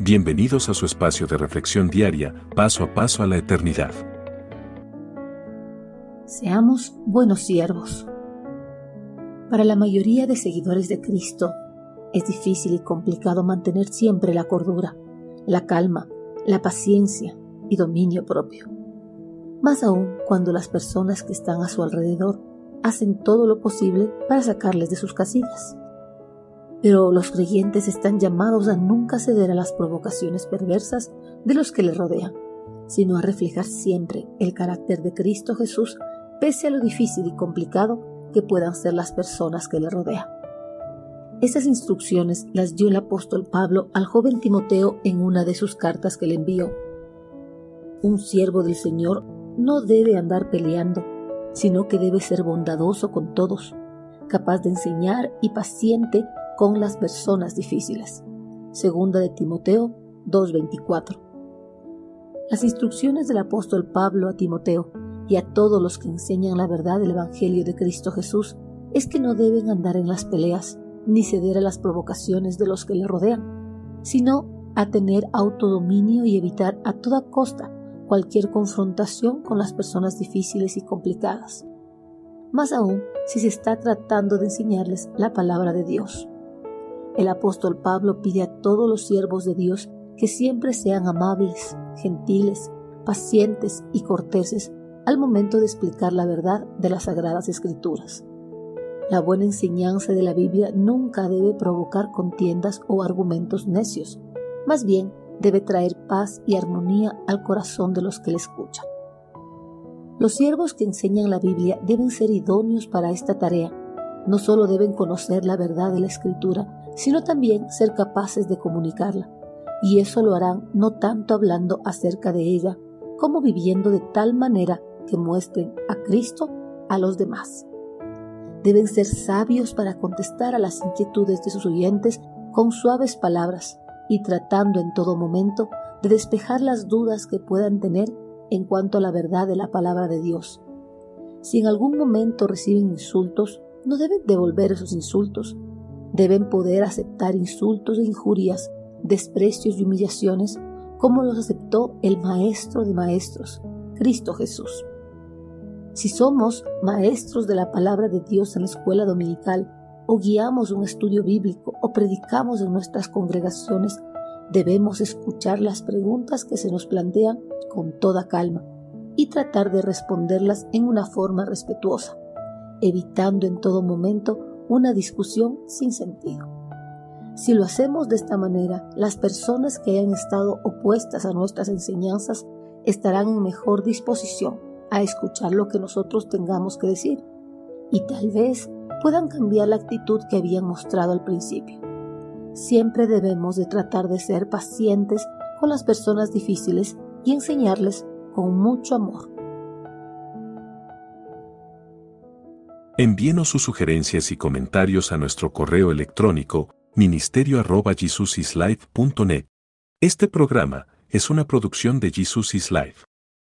Bienvenidos a su espacio de reflexión diaria, paso a paso a la eternidad. Seamos buenos siervos. Para la mayoría de seguidores de Cristo, es difícil y complicado mantener siempre la cordura, la calma, la paciencia y dominio propio. Más aún cuando las personas que están a su alrededor hacen todo lo posible para sacarles de sus casillas. Pero los creyentes están llamados a nunca ceder a las provocaciones perversas de los que les rodean, sino a reflejar siempre el carácter de Cristo Jesús pese a lo difícil y complicado que puedan ser las personas que le rodean. Estas instrucciones las dio el apóstol Pablo al joven Timoteo en una de sus cartas que le envió. Un siervo del Señor no debe andar peleando, sino que debe ser bondadoso con todos, capaz de enseñar y paciente con las personas difíciles. Segunda de Timoteo 2.24. Las instrucciones del apóstol Pablo a Timoteo y a todos los que enseñan la verdad del Evangelio de Cristo Jesús es que no deben andar en las peleas ni ceder a las provocaciones de los que le rodean, sino a tener autodominio y evitar a toda costa cualquier confrontación con las personas difíciles y complicadas. Más aún si se está tratando de enseñarles la palabra de Dios. El apóstol Pablo pide a todos los siervos de Dios que siempre sean amables, gentiles, pacientes y corteses al momento de explicar la verdad de las sagradas escrituras. La buena enseñanza de la Biblia nunca debe provocar contiendas o argumentos necios, más bien debe traer paz y armonía al corazón de los que le escuchan. Los siervos que enseñan la Biblia deben ser idóneos para esta tarea. No solo deben conocer la verdad de la Escritura, sino también ser capaces de comunicarla. Y eso lo harán no tanto hablando acerca de ella, como viviendo de tal manera que muestren a Cristo a los demás. Deben ser sabios para contestar a las inquietudes de sus oyentes con suaves palabras y tratando en todo momento de despejar las dudas que puedan tener en cuanto a la verdad de la palabra de Dios. Si en algún momento reciben insultos, no deben devolver esos insultos, deben poder aceptar insultos e injurias, desprecios y humillaciones como los aceptó el Maestro de Maestros, Cristo Jesús. Si somos maestros de la palabra de Dios en la escuela dominical, o guiamos un estudio bíblico, o predicamos en nuestras congregaciones, debemos escuchar las preguntas que se nos plantean con toda calma y tratar de responderlas en una forma respetuosa, evitando en todo momento una discusión sin sentido. Si lo hacemos de esta manera, las personas que hayan estado opuestas a nuestras enseñanzas estarán en mejor disposición a escuchar lo que nosotros tengamos que decir y tal vez puedan cambiar la actitud que habían mostrado al principio. Siempre debemos de tratar de ser pacientes con las personas difíciles y enseñarles con mucho amor. Envíenos sus sugerencias y comentarios a nuestro correo electrónico ministerio.jesusislife.net. Este programa es una producción de Jesus is Life.